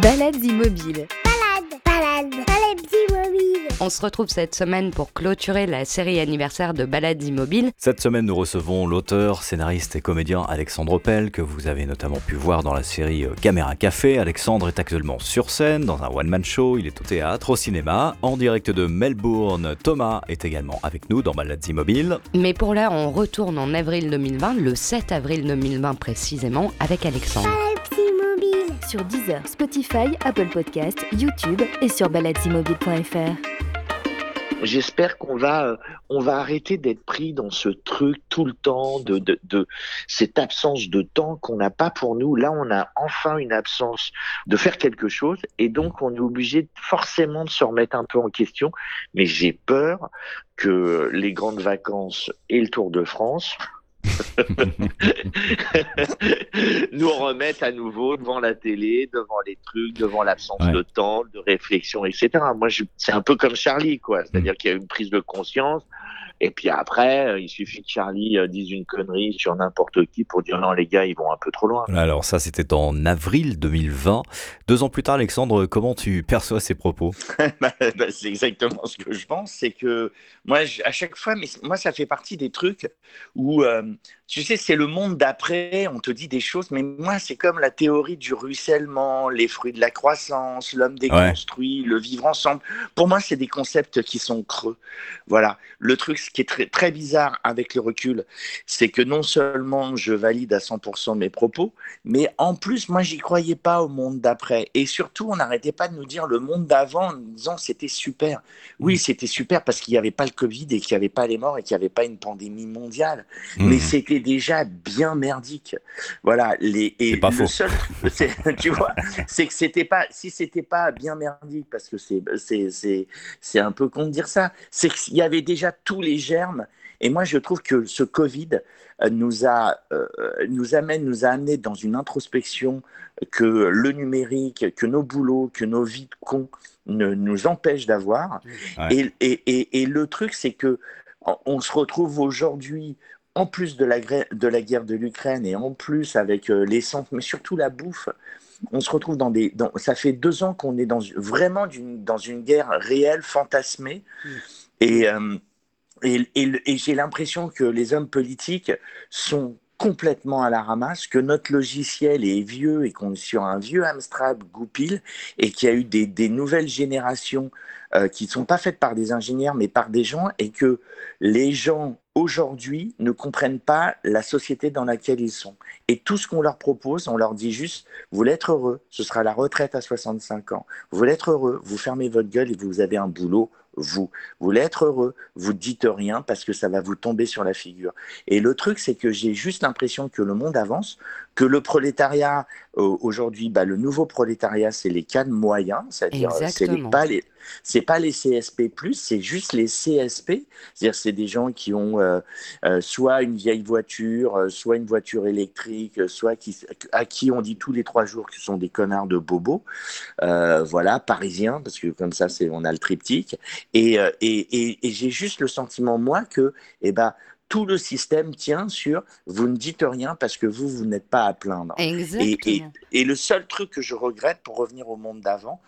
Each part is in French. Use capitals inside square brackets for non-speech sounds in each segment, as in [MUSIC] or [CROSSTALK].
Balades immobiles. Balade, balade, balade immobile. On se retrouve cette semaine pour clôturer la série anniversaire de Balades immobiles. Cette semaine, nous recevons l'auteur, scénariste et comédien Alexandre Pell, que vous avez notamment pu voir dans la série euh, Caméra Café. Alexandre est actuellement sur scène, dans un one-man show, il est au théâtre, au cinéma, en direct de Melbourne. Thomas est également avec nous dans Balades immobiles. Mais pour là, on retourne en avril 2020, le 7 avril 2020 précisément, avec Alexandre. Sur Deezer, Spotify, Apple Podcast, YouTube et sur baladesimobile.fr. J'espère qu'on va, euh, on va arrêter d'être pris dans ce truc tout le temps, de, de, de cette absence de temps qu'on n'a pas pour nous. Là, on a enfin une absence de faire quelque chose et donc on est obligé forcément de se remettre un peu en question. Mais j'ai peur que les grandes vacances et le Tour de France [LAUGHS] nous remettent à nouveau devant la télé, devant les trucs, devant l'absence Ouais. de temps, de réflexion, etc. Moi, je, c'est un peu comme Charlie, quoi. C'est-à-dire qu'il y a une prise de conscience. Et puis après, euh, il suffit que Charlie euh, dise une connerie sur n'importe qui pour dire non, les gars, ils vont un peu trop loin. Alors ça, c'était en avril 2020. Deux ans plus tard, Alexandre, comment tu perçois ces propos? [LAUGHS] Bah, bah, c'est exactement ce que je pense. C'est que moi, à chaque fois, mais moi, ça fait partie des trucs où, euh, tu sais, c'est le monde d'après. On te dit des choses, mais moi, c'est comme la théorie du ruissellement, les fruits de la croissance, l'homme déconstruit, le vivre ensemble. Pour moi, c'est des concepts qui sont creux. Voilà. Le truc, ce qui est très, très bizarre avec le recul, c'est que non seulement je valide à 100% mes propos, mais en plus, moi, j'y croyais pas au monde d'après. Et surtout, on n'arrêtait pas de nous dire le monde d'avant en nous disant c'était super. Oui, c'était super parce qu'il n'y avait pas le Covid et qu'il n'y avait pas les morts et qu'il n'y avait pas une pandémie mondiale. Mais Mhm. c'était déjà bien merdique. Voilà. Les, et C'est pas le faux. seul [LAUGHS] tu vois, c'est que c'était pas, si c'était pas bien merdique, parce que c'est, c'est, c'est, c'est un peu con de dire ça, c'est qu'il y avait déjà tous les germes. Et moi, je trouve que ce Covid euh, nous a, euh, nous amène, nous a amené dans une introspection que le numérique, que nos boulots, que nos vies de cons ne nous empêchent d'avoir. Ouais. Et, et, et, et le truc, c'est que on se retrouve aujourd'hui, en plus de la, gra- de la guerre de l'Ukraine et en plus avec euh, l'essence, mais surtout la bouffe, on se retrouve dans des. Dans, ça fait deux ans qu'on est dans, vraiment d'une- dans une guerre réelle, fantasmée. Et, euh, et, et et j'ai l'impression que les hommes politiques sont complètement à la ramasse, que notre logiciel est vieux et qu'on est sur un vieux Amstrad Goupil et qu'il y a eu des, nouvelles générations euh, qui ne sont pas faites par des ingénieurs mais par des gens et que les gens aujourd'hui ne comprennent pas la société dans laquelle ils sont. Et tout ce qu'on leur propose, on leur dit juste, vous voulez être heureux, ce sera la retraite à 65 ans. Vous voulez être heureux, vous fermez votre gueule et vous avez un boulot, vous. Voulez être heureux, vous dites rien parce que ça va vous tomber sur la figure. Et le truc, c'est que j'ai juste l'impression que le monde avance, que le prolétariat, euh, aujourd'hui, bah, le nouveau prolétariat, c'est les cadres moyens, c'est-à-dire euh, c'est pas les, c'est pas les CSP+, c'est juste les CSP, c'est-à-dire c'est des gens qui ont euh, euh, soit une vieille voiture, soit une voiture électrique, soit qui, à qui on dit tous les trois jours que ce sont des connards de bobos, voilà, parisiens, parce que comme ça, c'est, on a le triptyque. Et, et, et, et j'ai juste le sentiment, moi, que eh ben, tout le système tient sur vous ne dites rien parce que vous, vous n'êtes pas à plaindre. Et, Exactement. et, et le seul truc que je regrette, pour revenir au monde d'avant,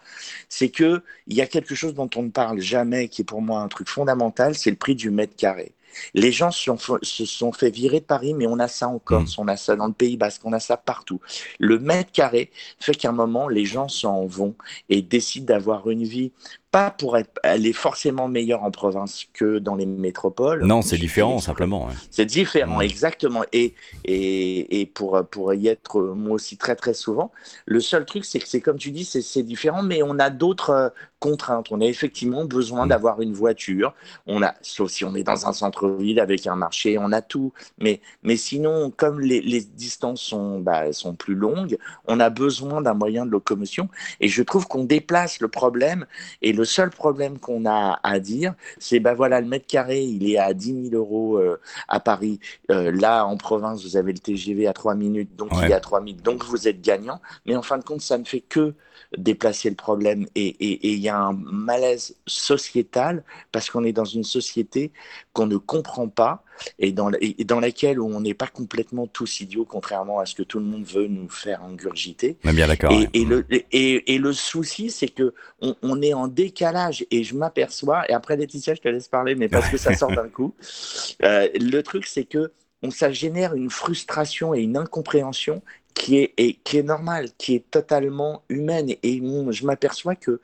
c'est que il y a quelque chose dont on ne parle jamais, qui est pour moi un truc fondamental, c'est le prix du mètre carré. Les gens se sont, se sont fait virer de Paris, mais on a ça en Corse, on a ça dans le Pays Basque, on a ça partout. Le mètre carré fait qu'à un moment, les gens s'en vont et décident d'avoir une vie, pas pour être, aller forcément meilleure en province que dans les métropoles. Non, c'est différent, simplement. ouais. c'est différent, exactement. Et, et, et pour, pour y être euh, moi aussi très très souvent, le seul truc, c'est que c'est comme tu dis, c'est c'est différent, mais on a d'autres euh, contraintes. On a effectivement besoin Mm. d'avoir une voiture. On a, sauf si on est dans un centre-ville avec un marché, on a tout. Mais, mais sinon, comme les, les distances sont, bah, sont plus longues, on a besoin d'un moyen de locomotion. Et je trouve qu'on déplace le problème. Et le seul problème qu'on a à dire, c'est bah voilà, le mètre carré, il est à 10 000 euros euh, à Paris. Euh, là, en province, vous avez le TGV à 3 minutes, donc Ouais. il est à 3 minutes, donc vous êtes gagnant. Mais en fin de compte, ça ne fait que déplacer le problème. Et il y a un malaise sociétal parce qu'on est dans une société qu'on ne comprend pas et dans, et dans laquelle on n'est pas complètement tous idiots, contrairement à ce que tout le monde veut nous faire ingurgiter. bien d'accord. Et, et, le, et, et, le souci, c'est que on, on, est en décalage et je m'aperçois, et après Laetitia, je te laisse parler, mais parce que ça sort d'un coup, [LAUGHS] euh, le truc, c'est que on, ça génère une frustration et une incompréhension qui est, et, qui est normale, qui est totalement humaine. Et je m'aperçois que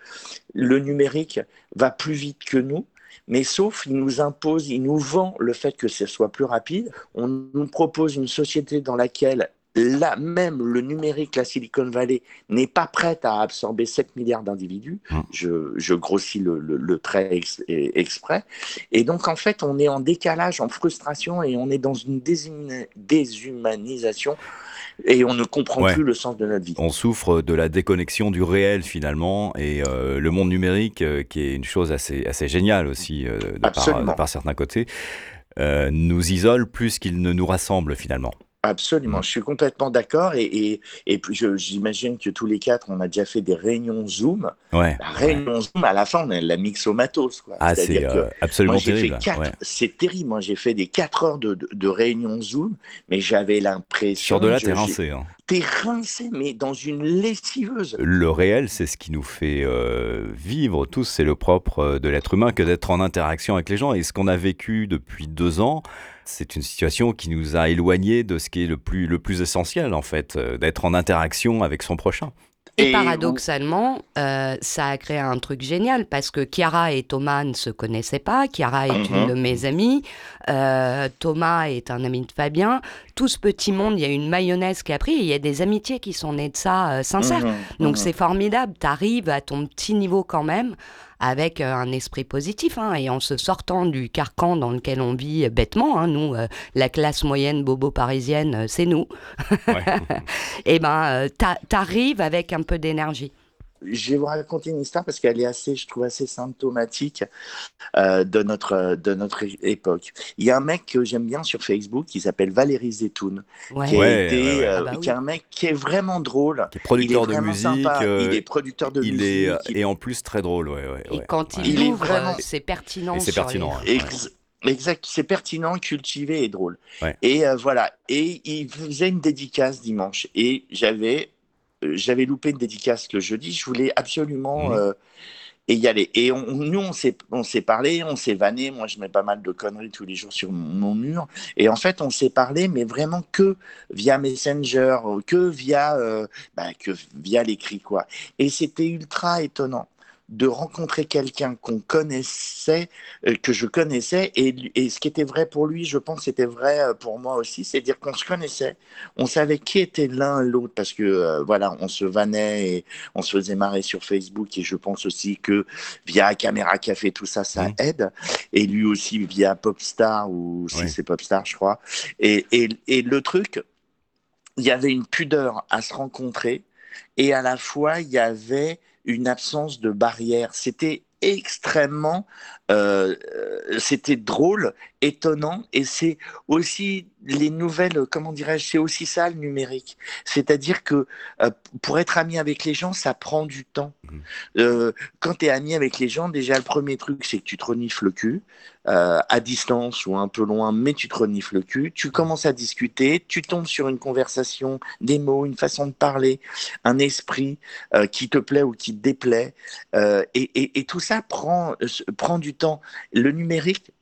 le numérique va plus vite que nous, mais sauf il nous impose, il nous vend le fait que ce soit plus rapide. On nous propose une société dans laquelle là même le numérique, la Silicon Valley, n'est pas prête à absorber 7 milliards d'individus. Mmh. Je, je, grossis le, le, le trait ex, exprès. Et donc, en fait, on est en décalage, en frustration et on est dans une déshumanisation et on ne comprend ouais. plus le sens de notre vie. On souffre de la déconnexion du réel finalement et euh, le monde numérique, euh, qui est une chose assez, assez géniale aussi euh, de, par, de, par, certains côtés, euh, nous isole plus qu'il ne nous rassemble finalement. Absolument, je suis complètement d'accord et, et, et puis j'imagine que tous les quatre, on a déjà fait des réunions Zoom. Ouais. La réunion ouais. Zoom, à la fin, on a la mixomatos. Quoi. Ah, c'est euh, absolument terrible. Ouais. C'est terrible. Moi, j'ai fait des 4 heures de, de, de réunion Zoom, mais j'avais l'impression. Sur de là, t'es rincé. Hein. T'es rincé, mais dans une lessiveuse. Le réel, c'est ce qui nous fait euh, vivre tous. C'est le propre de l'être humain que d'être en interaction avec les gens. Et ce qu'on a vécu depuis deux ans, c'est une situation qui nous a éloignés de ce qui est le plus, le plus essentiel, en fait, euh, d'être en interaction avec son prochain. Et, et paradoxalement, euh, ça a créé un truc génial parce que Chiara et Thomas ne se connaissaient pas. Chiara est mm -hmm. une de mes amies. Euh, Thomas est un ami de Fabien. Tout ce petit monde, il y a une mayonnaise qui a pris. Il y a des amitiés qui sont nées de ça euh, sincères. Mm -hmm. Donc mm -hmm. c'est formidable. Tu arrives à ton petit niveau quand même avec euh, un esprit positif hein, et en se sortant du carcan dans lequel on vit bêtement. Hein, nous, euh, la classe moyenne bobo parisienne, euh, c'est nous. Ouais. [LAUGHS] et ben, t'arrives avec un peu d'énergie je vais vous raconter une histoire parce qu'elle est assez, je trouve, assez symptomatique euh, de, notre, de notre époque. Il y a un mec que j'aime bien sur Facebook qui s'appelle Valérie Zetoun, ouais. qui, ouais, été, ouais, euh, ah bah oui. qui est un mec qui est vraiment drôle. Qui est producteur de musique. Euh, il est producteur de il musique. Est, il... Et en plus très drôle. Ouais, et quand il, il ouvre, vraiment... c'est pertinent. c'est pertinent. Les... Ex Exact, c'est pertinent, cultivé et drôle. Et euh, voilà. Et il faisait une dédicace dimanche. Et j'avais j'avais loupé une dédicace le jeudi, je voulais absolument mmh. euh, et y aller. Et on, nous, on s'est, on s'est parlé, on s'est vanné. Moi, je mets pas mal de conneries tous les jours sur mon, mon mur. Et en fait, on s'est parlé, mais vraiment que via Messenger, que via, euh, bah, que via l'écrit, quoi. Et c'était ultra étonnant de rencontrer quelqu'un qu'on connaissait, euh, que je connaissais, et, et, ce qui était vrai pour lui, je pense, c'était vrai euh, pour moi aussi, c'est-à-dire qu'on se connaissait, on savait qui était l'un l'autre, parce que euh, voilà, on se vannait et on se faisait marrer sur Facebook, et je pense aussi que via Caméra Café, tout ça, ça mmh. aide, et lui aussi via Popstar, ou si c'est Popstar, je crois, et, et, et le truc, il y avait une pudeur à se rencontrer, et à la fois, il y avait une absence de barrière. C'était extrêmement, euh, c'était drôle, étonnant, et c'est aussi les nouvelles, comment dirais-je, c'est aussi ça le numérique. C'est-à-dire que euh, pour être ami avec les gens, ça prend du temps. Mmh. Euh, quand tu es ami avec les gens, déjà le premier truc, c'est que tu te renifles le cul, euh, à distance ou un peu loin, mais tu te renifles le cul, tu commences à discuter, tu tombes sur une conversation, des mots, une façon de parler, un esprit euh, qui te plaît ou qui te déplaît, euh, et, et, et, tout ça prend, prend du temps. Le numérique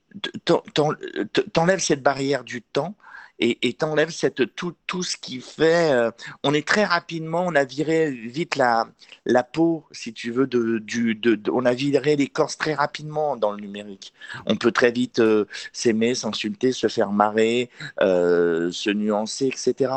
t'enlève cette barrière du temps et t'enlèves cette tout, tout ce qui fait euh, on est très rapidement on a viré vite la, la peau si tu veux de, du, de, on a viré l'écorce très rapidement dans le numérique on peut très vite euh, s'aimer s'insulter se faire marrer euh, se nuancer etc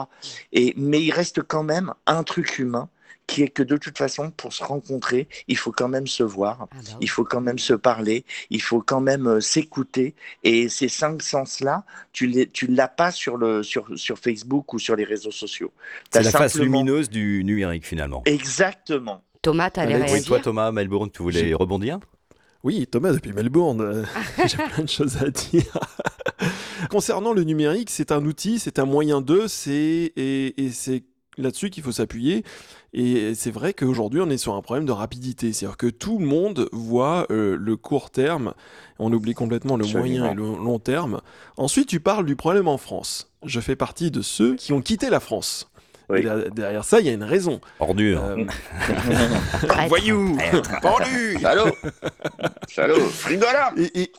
et mais il reste quand même un truc humain qui est que de toute façon, pour se rencontrer, il faut quand même se voir, ah bah il faut quand même se parler, il faut quand même euh, s'écouter. Et ces cinq sens-là, tu ne tu l'as pas sur, le, sur, sur Facebook ou sur les réseaux sociaux. C'est la simplement... face lumineuse du numérique finalement. Exactement. Thomas, tu allais réagir Oui, toi Thomas, Melbourne, tu voulais rebondir? Oui, Thomas, depuis Melbourne, euh, [LAUGHS] j'ai plein de choses à dire. [LAUGHS] Concernant le numérique, c'est un outil, c'est un moyen d'eux, et, et c'est là-dessus qu'il faut s'appuyer. Et c'est vrai qu'aujourd'hui, on est sur un problème de rapidité. C'est-à-dire que tout le monde voit euh, le court terme, on oublie complètement le moyen et le long terme. Ensuite, tu parles du problème en France. Je fais partie de ceux qui ont quitté la France. Et derrière ça, il y a une raison. Ordure. Euh, [LAUGHS] Voyou Pendu Salaud Salaud Frigola et, et,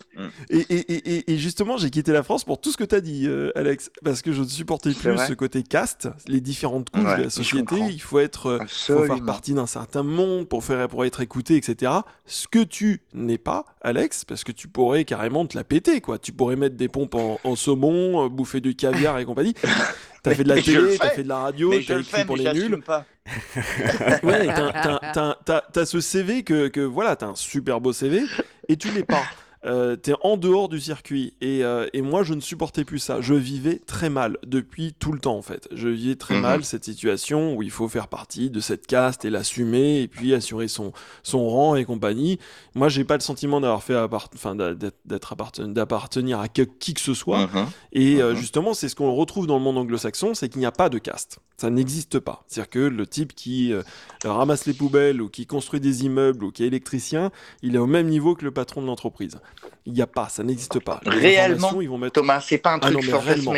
et, et, justement, j'ai quitté la France pour tout ce que tu as dit, euh, Alex. Parce que je ne supportais plus ce côté caste, les différentes couches de la société. Il faut être, euh, faut faire partie d'un certain monde pour, faire, pour être écouté, etc. Ce que tu n'es pas, Alex, parce que tu pourrais carrément te la péter, quoi. Tu pourrais mettre des pompes en, en saumon, bouffer du caviar et compagnie. [LAUGHS] T'as fait de la télé, t'as fait de la radio, t'as écrit pour les nuls. Pas. [LAUGHS] ouais, t'as ce CV que, que voilà, t'as un super beau CV et tu l'es pas. Euh, t'es en dehors du circuit. Et, euh, et, moi, je ne supportais plus ça. Je vivais très mal depuis tout le temps, en fait. Je vivais très mhm. mal cette situation où il faut faire partie de cette caste et l'assumer et puis assurer son, son rang et compagnie. Moi, j'ai pas le sentiment d'avoir fait enfin, d'appartenir à qui que ce soit. Mhm. Et euh, mhm. justement, c'est ce qu'on retrouve dans le monde anglo-saxon, c'est qu'il n'y a pas de caste. Ça n'existe pas. C'est-à-dire que le type qui ramasse les poubelles ou qui construit des immeubles ou qui est électricien, il est au même niveau que le patron de l'entreprise. Il n'y a pas, ça n'existe pas. réellement, ils vont mettre... Thomas, c'est pas un ah truc réellement.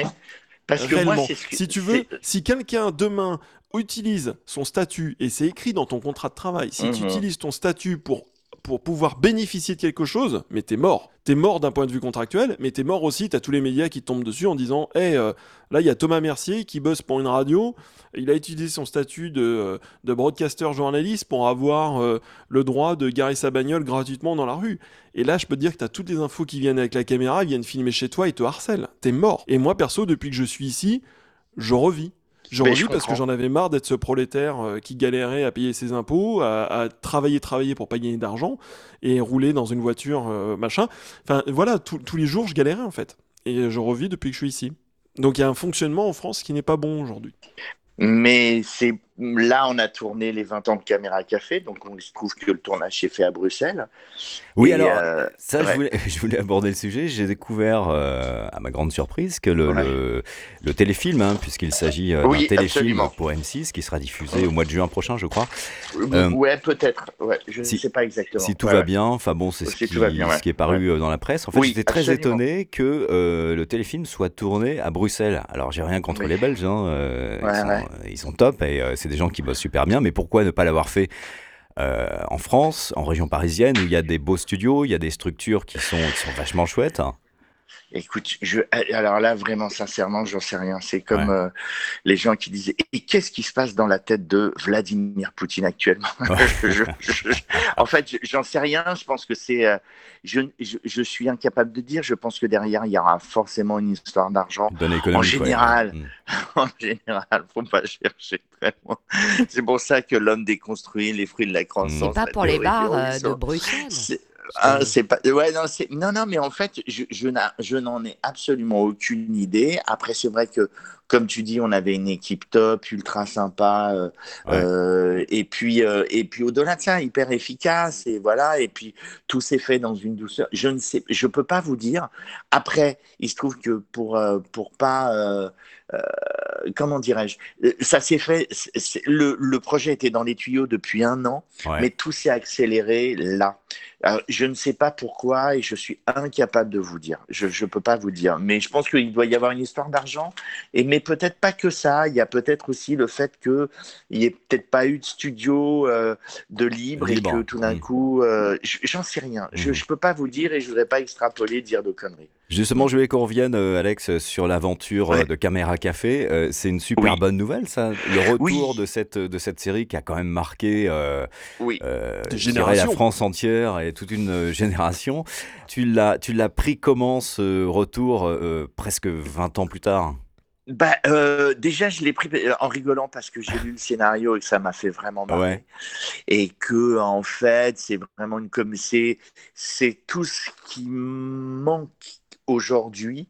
Parce que moi, si tu veux, si quelqu'un demain utilise son statut, et c'est écrit dans ton contrat de travail, si tu mhm. utilises ton statut pour pour pouvoir bénéficier de quelque chose, mais t'es mort. T'es mort d'un point de vue contractuel, mais t'es mort aussi, t'as tous les médias qui tombent dessus en disant Hé, euh, là, il y a Thomas Mercier qui bosse pour une radio, il a utilisé son statut de, euh, de broadcaster journaliste pour avoir euh, le droit de garer sa bagnole gratuitement dans la rue. Et là, je peux te dire que t'as toutes les infos qui viennent avec la caméra, ils viennent filmer chez toi et te harcèlent. T'es mort. Et moi, perso, depuis que je suis ici, je revis. J'en revis parce que j'en avais marre d'être ce prolétaire euh, qui galérait à payer ses impôts, à, travailler, travailler pour pas gagner d'argent et rouler dans une voiture, euh, machin. Enfin, voilà, tous les jours, je galérais en fait. Et je revis depuis que je suis ici. Donc il y a un fonctionnement en France qui n'est pas bon aujourd'hui. Mais c'est là, on a tourné les 20 ans de Caméra Café, donc on se trouve que le tournage s'est fait à Bruxelles. Oui, alors, euh, ça, [LAUGHS] je, voulais, aborder le sujet. J'ai découvert, euh, à ma grande surprise, que le, le, téléfilm, hein, puisqu'il s'agit euh, d'un téléfilm pour M6 qui sera diffusé au mois de juin prochain, je crois. ouais, peut-être. Je ne sais pas exactement. Si tout va bien, enfin bon, c'est ce, qui, ce qui est paru dans la presse. En fait, j'étais très étonné que le téléfilm soit tourné à Bruxelles. Alors, j'ai rien contre les Belges, hein, ils, sont, ils, sont, top et c'est des gens qui bossent super bien, mais pourquoi ne pas l'avoir fait euh, en France, en région parisienne, où il y a des beaux studios, il y a des structures qui sont, qui sont vachement chouettes Écoute, je, alors là, vraiment, sincèrement, j'en sais rien. C'est comme euh, les gens qui disaient Et qu'est-ce qui se passe dans la tête de Vladimir Poutine actuellement? [LAUGHS] En fait, j'en sais rien. Je pense que c'est. Euh, je, je, suis incapable de dire. Je pense que derrière, il y aura forcément une histoire d'argent. En général, mm. [LAUGHS] en général, faut pas chercher très loin. C'est pour ça que l'homme déconstruit les fruits de la croissance. C'est pas pour les bars euh, de Bruxelles. Ah, c'est pas. Ouais, non, non, non, mais en fait, je, je n'en ai absolument aucune idée. Après, c'est vrai que, comme tu dis, on avait une équipe top, ultra sympa, euh, euh, et puis, euh, et puis au-delà de ça, hyper efficace, et voilà. Et puis tout s'est fait dans une douceur. Je ne sais, je peux pas vous dire. Après, il se trouve que pour pour pas comment dirais-je Ça s'est fait. Le, le, projet était dans les tuyaux depuis un an, mais tout s'est accéléré là. Euh, je ne sais pas pourquoi et je suis incapable de vous dire. Je ne peux pas vous dire. Mais je pense qu'il doit y avoir une histoire d'argent. Et mais peut-être pas que ça. Il y a peut-être aussi le fait qu'il n'y ait peut-être pas eu de studio euh, de libre, et que tout d'un coup, euh, j'en sais rien. Je ne peux pas vous dire et je ne voudrais pas extrapoler, dire de conneries. Justement, je voulais qu'on revienne, Alex, sur l'aventure de Caméra Café. c'est une super bonne nouvelle, ça. Le retour de, cette, de cette série qui a quand même marqué oui. la France entière et toute une euh, génération. Tu l'as, tu l'as pris comment ce retour euh, presque 20 ans plus tard? Bah, euh, déjà, je l'ai pris en rigolant parce que j'ai lu le scénario et que ça m'a fait vraiment marrer. Et que, en fait, c'est vraiment une comme c'est, c'est tout ce qui manque aujourd'hui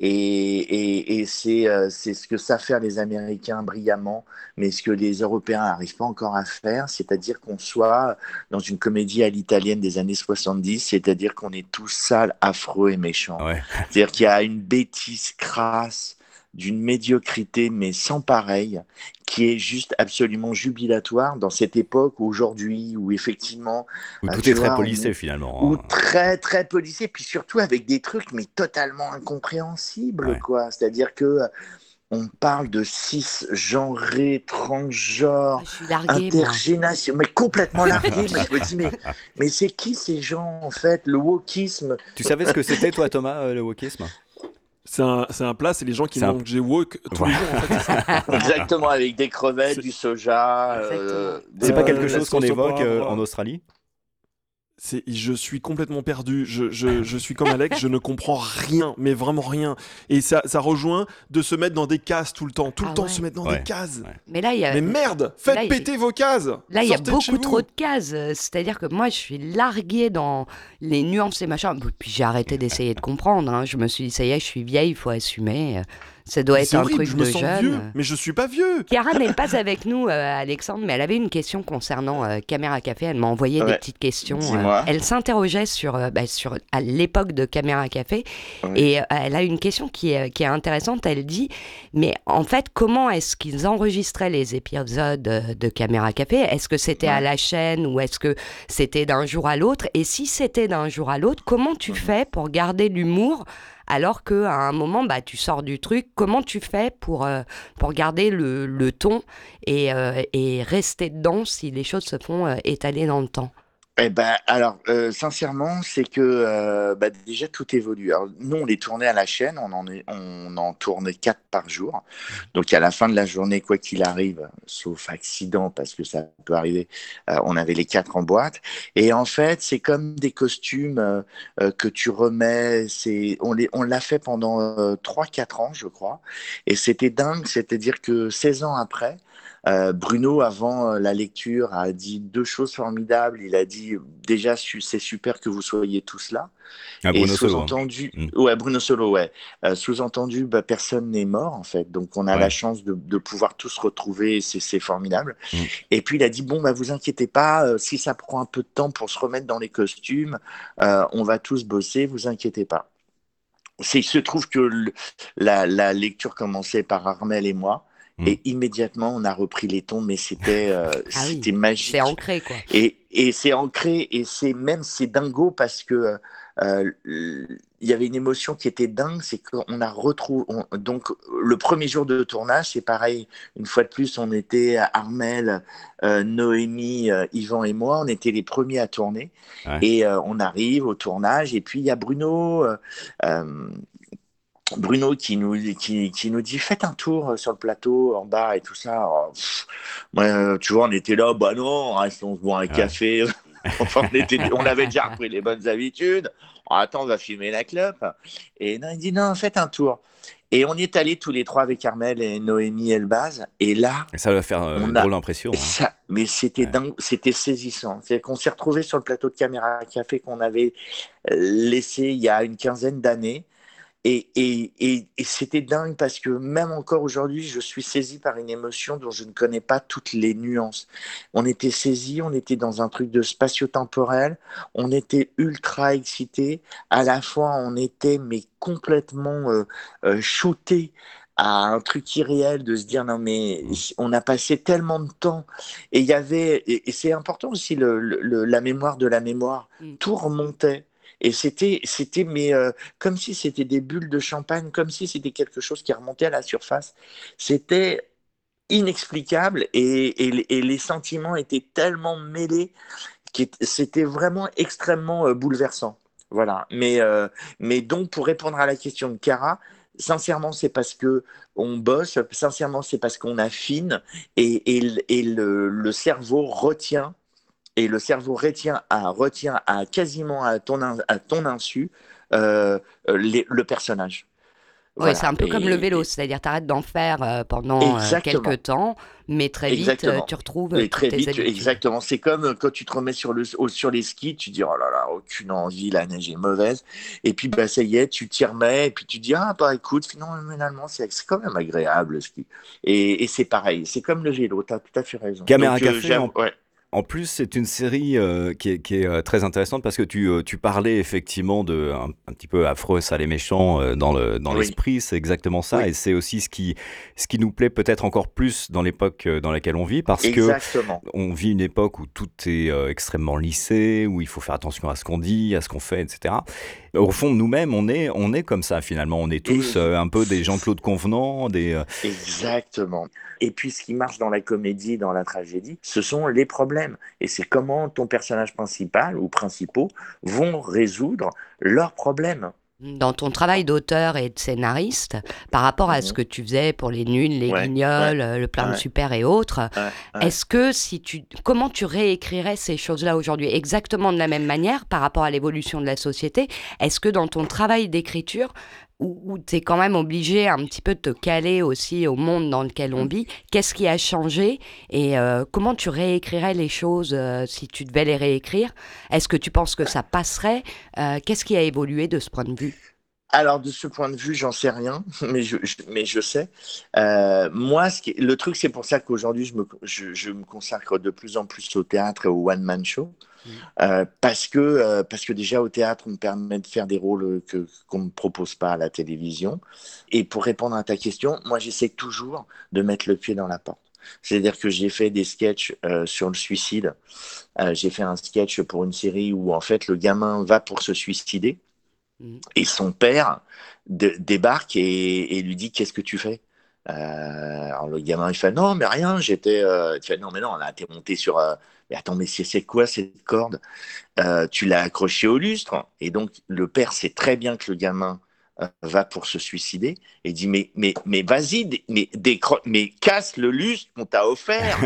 et, euh, c'est ce que savent faire les Américains brillamment, mais ce que les Européens n'arrivent pas encore à faire, c'est-à-dire qu'on soit dans une comédie à l'italienne des années 70, c'est-à-dire qu'on est tous sales, affreux et méchants. C'est-à-dire qu'il y a une bêtise crasse d'une médiocrité, mais sans pareil, qui est juste absolument jubilatoire dans cette époque aujourd'hui où effectivement. Où euh, tout est très policé finalement. ou hein. très très policé, puis surtout avec des trucs mais totalement incompréhensibles, Ouais. quoi. C'est-à-dire que euh, on parle de transgenres, suis larguée, moi. intergénation, mais complètement [LAUGHS] largué. mais je me dis, mais, mais c'est qui ces gens en fait Le wokisme? Tu savais ce que c'était toi Thomas, euh, le wokisme? C'est un, c'est un plat, c'est les gens qui un- mangent des wok tous les jours. En fait. [LAUGHS] Exactement, avec des crevettes, du soja. euh, C'est pas quelque la chose qu'on évoque euh, en Australie? Je suis complètement perdu. Je, je- je suis comme Alex, je ne comprends rien, mais vraiment rien. Et ça, ça rejoint de se mettre dans des cases tout le temps. Tout Ah le temps ouais. se mettre dans Ouais. des cases. Ouais. Mais là, il y a, Mais merde, faites là, péter vos cases. Là, il y a beaucoup trop de cases. C'est-à-dire que moi, je suis larguée dans les nuances et machin. Puis j'ai arrêté d'essayer de comprendre. hein. Je me suis dit, ça y est, je suis vieille, il faut assumer. Ça doit être un horrible, truc je me de sens jeune. vieux. Mais je suis pas vieux. Chiara n'est [LAUGHS] pas avec nous, euh, Alexandre, mais elle avait une question concernant euh, Caméra Café. Elle m'a envoyé des Ouais. petites questions. Dis-moi. elle s'interrogeait sur, euh, bah, sur à l'époque de Caméra Café Ouais. et euh, elle a une question qui est, qui est intéressante. Elle dit Mais en fait, comment est-ce qu'ils enregistraient les épisodes euh, de Caméra Café? Est-ce que c'était à la chaîne ou est-ce que c'était d'un jour à l'autre? Et si c'était d'un jour à l'autre, comment tu fais pour garder l'humour alors que à un moment, bah, tu sors du truc. Comment tu fais pour, euh, pour garder le, le ton et, euh, et rester dedans si les choses se font euh, étaler dans le temps? Eh ben, alors, euh, sincèrement, c'est que euh, bah, déjà tout évolue. Alors, nous, on les tournait à la chaîne, on en, est, on en tournait quatre par jour. Donc, à la fin de la journée, quoi qu'il arrive, sauf accident, parce que ça peut arriver, euh, on avait les quatre en boîte. Et en fait, c'est comme des costumes euh, euh, que tu remets. C'est, on, les, on l'a fait pendant euh, 3-4 ans, je crois. Et c'était dingue, c'est-à-dire que 16 ans après, euh, Bruno, avant euh, la lecture, a dit deux choses formidables. Il a dit déjà, c'est super que vous soyez tous là. Ah, et Bruno hein. sous-entendu, Mm. ouais, Bruno Solo, ouais. Euh, sous-entendu, bah, personne n'est mort en fait. Donc on a Ouais. la chance de, de pouvoir tous retrouver. et C'est formidable. Mm. Et puis il a dit bon, bah vous inquiétez pas. euh, si ça prend un peu de temps pour se remettre dans les costumes, on va tous bosser. Vous inquiétez pas. Il se trouve que le- la, la lecture commençait par Armel et moi. Mm. Et immédiatement, on a repris les tons, mais c'était euh, Ah oui, c'était magique. C'est ancré, quoi. Et, et c'est ancré, et c'est même c'est dingo parce que euh, il y avait une émotion qui était dingue, c'est qu'on a retrouvé. on- donc le premier jour de tournage, c'est pareil. Une fois de plus, on était Armel, euh, Noémie, euh, Yvan et moi, on était les premiers à tourner. Ouais. Et euh, on arrive au tournage, et puis il y a Bruno. Bruno qui nous, qui, qui nous dit faites un tour euh, sur le plateau en bas et tout ça. Pff, euh, tu vois, on était là, bah non, on reste, on se boit un café. [LAUGHS] enfin, on, était, on avait déjà repris les bonnes habitudes. Oh, attends, on va filmer la clope. Et non, il dit non, faites un tour. Et on y est allés tous les trois avec Armel et Noémie Elbaz. Et là, Et ça va faire euh, une a- drôle d'impression. hein. ça, mais c'était Ouais. dingue, c'était saisissant. C'est qu'on s'est retrouvé sur le plateau de caméra café qu'on avait euh, laissé il y a une quinzaine d'années. Et, et, et, et c'était dingue parce que même encore aujourd'hui, je suis saisi par une émotion dont je ne connais pas toutes les nuances. On était saisi, on était dans un truc de spatio-temporel, on était ultra excité. À la fois, on était mais complètement euh, euh, shooté à un truc irréel de se dire non mais on a passé tellement de temps et il y avait et, et c'est important aussi le, le- le- la mémoire de la mémoire Mm. tout remontait et c'était c'était mais euh, comme si c'était des bulles de champagne comme si c'était quelque chose qui remontait à la surface. C'était inexplicable et, les sentiments étaient tellement mêlés que c'était vraiment extrêmement euh, bouleversant. Voilà. Mais euh, mais donc pour répondre à la question de Cara sincèrement c'est parce que on bosse sincèrement c'est parce qu'on affine et, le cerveau retient et le cerveau retient à retient à quasiment à ton in- à ton insu euh, les- le personnage Oui, c'est un peu Et- comme le vélo, c'est-à-dire t'arrêtes d'en faire euh, pendant euh, Exactement. quelques temps, mais très vite Exactement. euh, tu retrouves Et très tes vite, habitudes. exactement. C'est comme quand tu te remets sur, le, sur les skis, tu dis oh là là, aucune envie, la neige est mauvaise. Et puis bah, ça y est, tu t'y remets, et puis tu dis ah bah écoute, finalement c'est quand même agréable le ski. Et, et c'est pareil, c'est comme le vélo, tu as tout à fait raison. Caméra Donc, euh, café, en- ouais. En plus, c'est une série euh, qui est, qui est euh, très intéressante parce que tu, euh, tu parlais effectivement de un, un petit peu affreux, sale et méchant euh, dans le dans Oui. l'esprit. C'est exactement ça, Oui. et c'est aussi ce qui ce qui nous plaît peut-être encore plus dans l'époque dans laquelle on vit, parce que Exactement. on vit une époque où tout est euh, extrêmement lissé, où il faut faire attention à ce qu'on dit, à ce qu'on fait, etc. Au fond, nous-mêmes, on est, on est comme ça finalement. On est tous un peu des Jean-Claude Convenant, des. Exactement. Et puis ce qui marche dans la comédie, dans la tragédie, ce sont les problèmes. Et c'est comment ton personnage principal ou principaux vont résoudre leurs problèmes. Dans ton travail d'auteur et de scénariste, par rapport à ce Mhm. que tu faisais pour les nuls, les Ouais, guignols, le plein de super et autres, est-ce que si tu, comment tu réécrirais ces choses-là aujourd'hui exactement de la même manière par rapport à l'évolution de la société? Est-ce que dans ton travail d'écriture, où, tu es quand même obligé un petit peu de te caler aussi au monde dans lequel on vit, qu'est-ce qui a changé et euh, comment tu réécrirais les choses euh, si tu devais les réécrire? Est-ce que tu penses que ça passerait? Euh, Qu'est-ce qui a évolué de ce point de vue? Alors, de ce point de vue, j'en sais rien, [LAUGHS] mais je, je- mais je sais. Moi, ce qui, le truc, c'est pour ça qu'aujourd'hui, je me, je, je me consacre de plus en plus au théâtre et au one-man show. Euh, parce, que, euh, parce que déjà, au théâtre, on me permet de faire des rôles que, qu'on ne me propose pas à la télévision. Et pour répondre à ta question, moi, j'essaie toujours de mettre le pied dans la porte. C'est-à-dire que j'ai fait des sketchs euh, sur le suicide. J'ai fait un sketch pour une série où, en fait, le gamin va pour se suicider. Mhm. Et son père de- débarque et, et lui dit Qu'est-ce que tu fais? Alors le gamin il fait Non, mais rien, j'étais. Euh... Tu fais Non, mais non, là, t'es monté sur. euh, Mais attends, mais c'est quoi cette corde? Euh, Tu l'as accroché au lustre. Et donc le père sait très bien que le gamin euh, va pour se suicider et dit Mais, mais, mais vas-y, mais, mais casse le lustre qu'on t'a offert.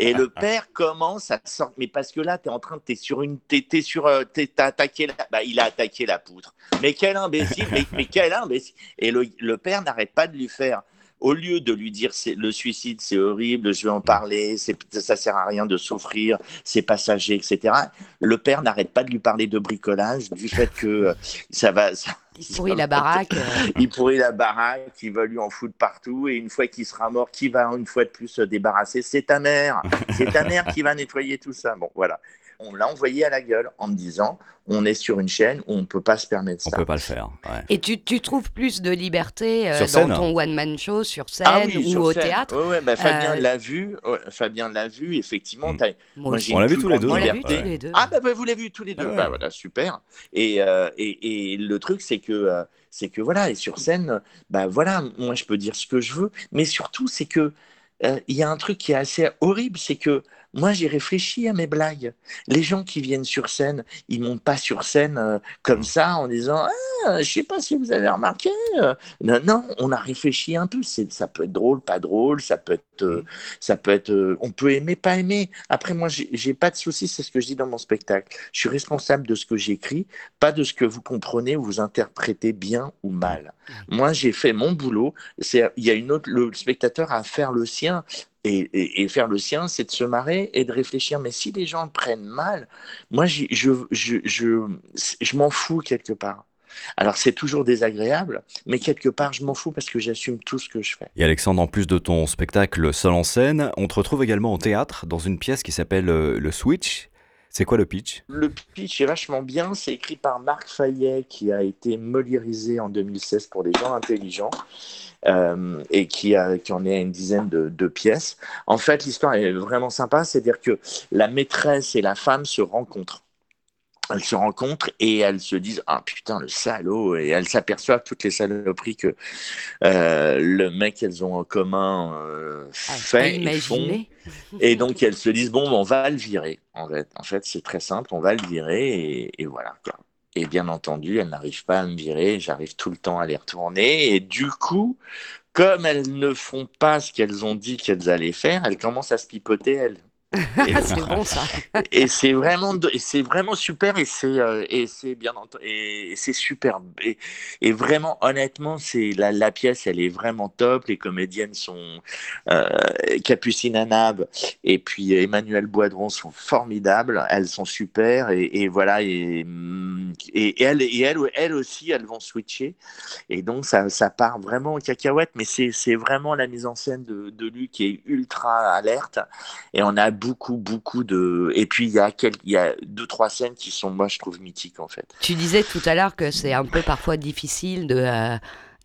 et, le père commence à sortir. Mais parce que là, t'es en train, t'es sur une. T'es, sur. euh, t'as attaqué la. Bah, il a attaqué la poutre. Mais quel imbécile, mais, mais quel imbécile. Et le, le père n'arrête pas de lui faire. Au lieu de lui dire c'est le suicide c'est horrible, je vais en parler, ça sert à rien de souffrir, c'est passager, etc. Le père n'arrête pas de lui parler de bricolage, du fait que euh, ça va, ça- Il pourrit la baraque. euh, il pourrit la baraque, il va lui en foutre partout, et une fois qu'il sera mort, qui va une fois de plus se débarrasser? C'est ta mère. C'est ta mère qui va nettoyer tout ça. Bon, voilà. On l'a envoyé à la gueule en me disant on est sur une chaîne où on ne peut pas se permettre On ça. peut pas le faire. ouais. Et tu, tu trouves plus de liberté euh, dans scène ton one-man show, sur scène Ah oui, ou sur au scène. théâtre Ouais, ouais, bah, Fabien Euh, l'a vu. ouais, Fabien l'a vu. Effectivement, Mm. Moi On l'a vu tous les deux, On l'a vu tous les deux. Ah bah, bah, vous l'avez vu tous les deux. Ah ouais. Bah voilà, super. Et, euh, et, et le truc c'est que euh, c'est que voilà et sur scène, bah voilà, moi je peux dire ce que je veux, mais surtout c'est que euh, il y a un truc qui est assez horrible, c'est que moi j'ai réfléchi à mes blagues. Les gens qui viennent sur scène, ils montent pas sur scène euh, comme ça en disant ah je sais pas si vous avez remarqué. euh. Non non, on a réfléchi un peu. Ça peut être drôle, pas drôle, ça peut être euh, ça peut être euh, on peut aimer pas aimer. Après moi j'ai j'ai pas de souci, c'est ce que je dis dans mon spectacle. Je suis responsable de ce que j'écris, pas de ce que vous comprenez ou vous interprétez bien ou mal. Moi, j'ai fait mon boulot. C'est, il y a une autre, le spectateur a à faire le sien. Et, faire le sien, c'est de se marrer et de réfléchir. Mais si les gens le prennent mal, moi, je, je, je, je m'en fous quelque part. Alors, c'est toujours désagréable, mais quelque part, je m'en fous parce que j'assume tout ce que je fais. Et Alexandre, en plus de ton spectacle seul en scène, on te retrouve également au théâtre dans une pièce qui s'appelle euh, Le Switch. C'est quoi le pitch? Le pitch est vachement bien. C'est écrit par Marc Fayet, qui a été moliérisé en 2016 pour des gens intelligents euh, et qui, a, qui en est à une dizaine de, de pièces. En fait, l'histoire est vraiment sympa. C'est-à-dire que la maîtresse et la femme se rencontrent. Elles se rencontrent et elles se disent Ah putain, le salaud Et elles s'aperçoivent toutes les saloperies que euh, le mec qu'elles ont en commun euh, Ah, fait et font. Et donc elles se disent bon, ben, on va le virer. En fait, en fait, c'est très simple, on va le virer et, et voilà. Quoi. Et bien entendu, elles n'arrivent pas à me virer. J'arrive tout le temps à les retourner. Et du coup, comme elles ne font pas ce qu'elles ont dit qu'elles allaient faire, elles commencent à se pipoter elles. Ah, c'est [LAUGHS] bon ça. et c'est vraiment, c'est vraiment super et c'est euh, et c'est bien et, et c'est super et, et vraiment honnêtement c'est la, la pièce elle est vraiment top. Les comédiennes sont euh, Capucine Anab et puis Emmanuel Boidron sont formidables. Elles sont super et, et voilà et, et, et elles et elles, elles aussi elles vont switcher. Et donc ça, ça part vraiment en cacahuète mais c'est c'est vraiment la mise en scène de, de Luc qui est ultra alerte. Et on a beaucoup, beaucoup de. Et puis il y a quelques, il y a deux trois scènes qui sont, moi, je trouve mythiques en fait. Tu disais tout à l'heure que c'est un peu parfois difficile de. euh,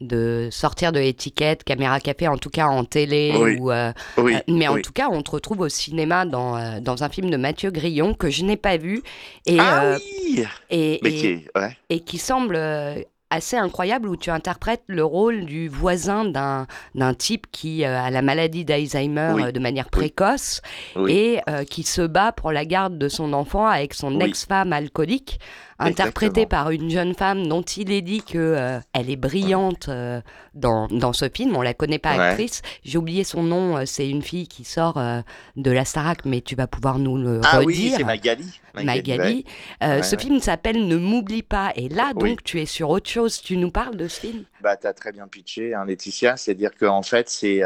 de sortir de l'étiquette caméra café en tout cas en télé Oui. ou euh, Oui. euh, mais en oui. tout cas on te retrouve au cinéma dans, euh, dans un film de Mathieu Grillon que je n'ai pas vu et, ah oui. et, et- qui est, ouais. et qui semble assez incroyable où tu interprètes le rôle du voisin d'un d'un type qui euh, a la maladie d'Alzheimer Oui. euh, de manière précoce Oui. et euh, qui se bat pour la garde de son enfant avec son Oui. ex-femme alcoolique, Exactement. par une jeune femme dont il est dit que euh, elle est brillante euh, dans, dans ce film. On la connaît pas Ouais. actrice. J'ai oublié son nom. euh, C'est une fille qui sort euh, de la Starac, mais tu vas pouvoir nous le Ah oui, redire. c'est Magali. Magali. Ouais, ce film s'appelle Ne m'oublie pas. Et là, donc, Oui. tu es sur autre chose. Tu nous parles de ce film Bah, tu as très bien pitché, hein, Laetitia. C'est-à-dire qu'en fait, c'est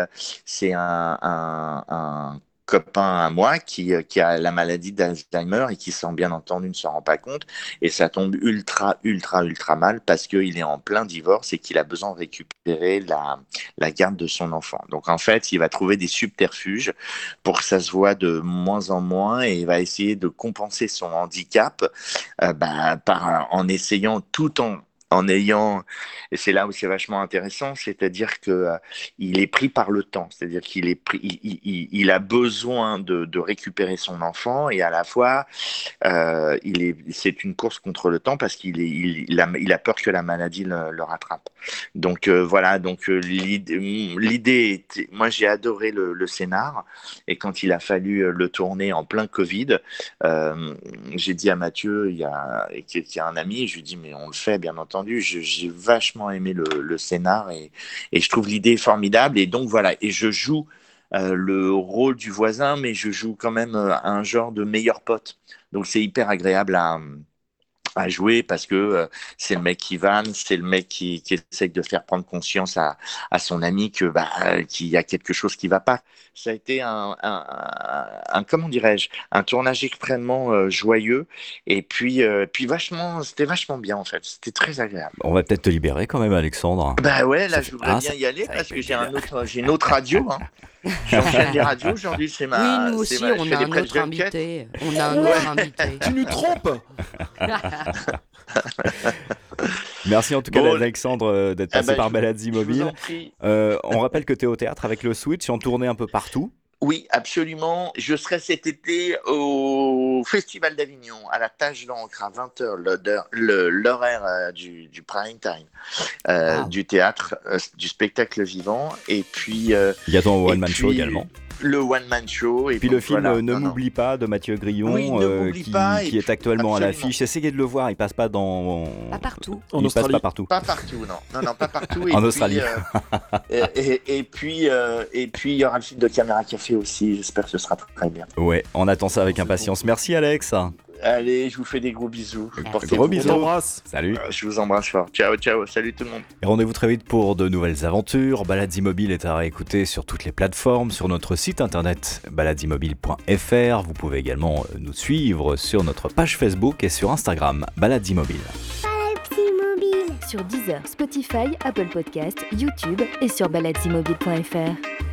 c'est un, un, un copain à moi qui, euh, qui a la maladie d'Alzheimer et qui, sans bien entendu, ne se rend pas compte. Et ça tombe ultra, ultra, ultra mal parce qu'il est en plein divorce et qu'il a besoin de récupérer la, la garde de son enfant. Donc, en fait, il va trouver des subterfuges pour que ça se voit de moins en moins et il va essayer de compenser son handicap euh, bah, en essayant tout en en ayant, et c'est là où c'est vachement intéressant, c'est-à-dire que euh, il est pris par le temps, c'est-à-dire qu'il est pris, il, a besoin de, récupérer son enfant et à la fois, euh, il est, c'est une course contre le temps parce qu'il est, il, a, peur que la maladie le, rattrape. Donc euh, voilà, donc euh, l'idée, moi j'ai adoré le, scénar et quand il a fallu le tourner en plein Covid, j'ai dit à Mathieu, il y a, qui est un ami, je lui dis mais on le fait bien entendu. J'ai vachement aimé le, scénar et, et je trouve l'idée formidable. Et donc voilà, et je joue euh, le rôle du voisin, mais je joue quand même euh, un genre de meilleur pote. Donc c'est hyper agréable à, à jouer parce que euh, c'est le mec qui vanne, c'est le mec qui, qui essaie de faire prendre conscience à, à son ami que bah, qu'il y a quelque chose qui va pas. Ça a été un, un, un- un- comment dirais-je, un tournage extrêmement euh, joyeux et puis euh, puis vachement, c'était vachement bien en fait. C'était très agréable. On va peut-être te libérer quand même, Alexandre. Bah ouais, là Ça je fait- voudrais ah, bien ça- y aller parce fait que j'ai un autre, j'ai une autre radio. Hein. [LAUGHS] [LAUGHS] J'enchaîne les radios aujourd'hui, c'est ma. Oui, nous c'est aussi, ma- on a des un autre invité. On a un autre invité. [LAUGHS] Tu nous trompes [LAUGHS] Merci en tout cas, Bon, Alexandre, euh, d'être Ah passé bah, par en prie. Euh, on rappelle que tu es au théâtre avec le Switch, en tournée un peu partout. Oui, absolument. Je serai cet été au Festival d'Avignon, à la Tâche d'encre, à 20h, l'heure- le- l'horaire euh, du, du prime time, euh, Ah. du théâtre, euh, du spectacle vivant, et puis euh, Il y a ton One Man Show également. le one-man show. Et Puis le film voilà. Ne m'oublie pas de Mathieu Grillon, Oui, euh, qui, pas, et qui est actuellement à absolument. l'affiche. Essayez de le voir, il passe pas dans. Pas partout. En il Australie. passe pas partout. Pas partout, non. Non, non, pas partout. [LAUGHS] Et En puis, Australie. euh, et, et- et puis, euh, et puis, il y aura le film de Caméra Café aussi. J'espère que ce sera très bien. Ouais, on attend ça avec impatience. Merci Alex. Allez, je vous fais des gros bisous. Portez-vous Gros bisous. bien. t'embrasse. Salut. Euh, Je vous embrasse fort. Ciao, ciao. Salut tout le monde. Et rendez-vous très vite pour de nouvelles aventures. Balades Immobiles est à réécouter sur toutes les plateformes, sur notre site internet baladesimmobiles.fr. Vous pouvez également euh, nous suivre sur notre page Facebook et sur Instagram Balades Immobiles. Balades immobiles. Sur Deezer, Spotify, Apple Podcast, YouTube et sur baladesimmobiles.fr.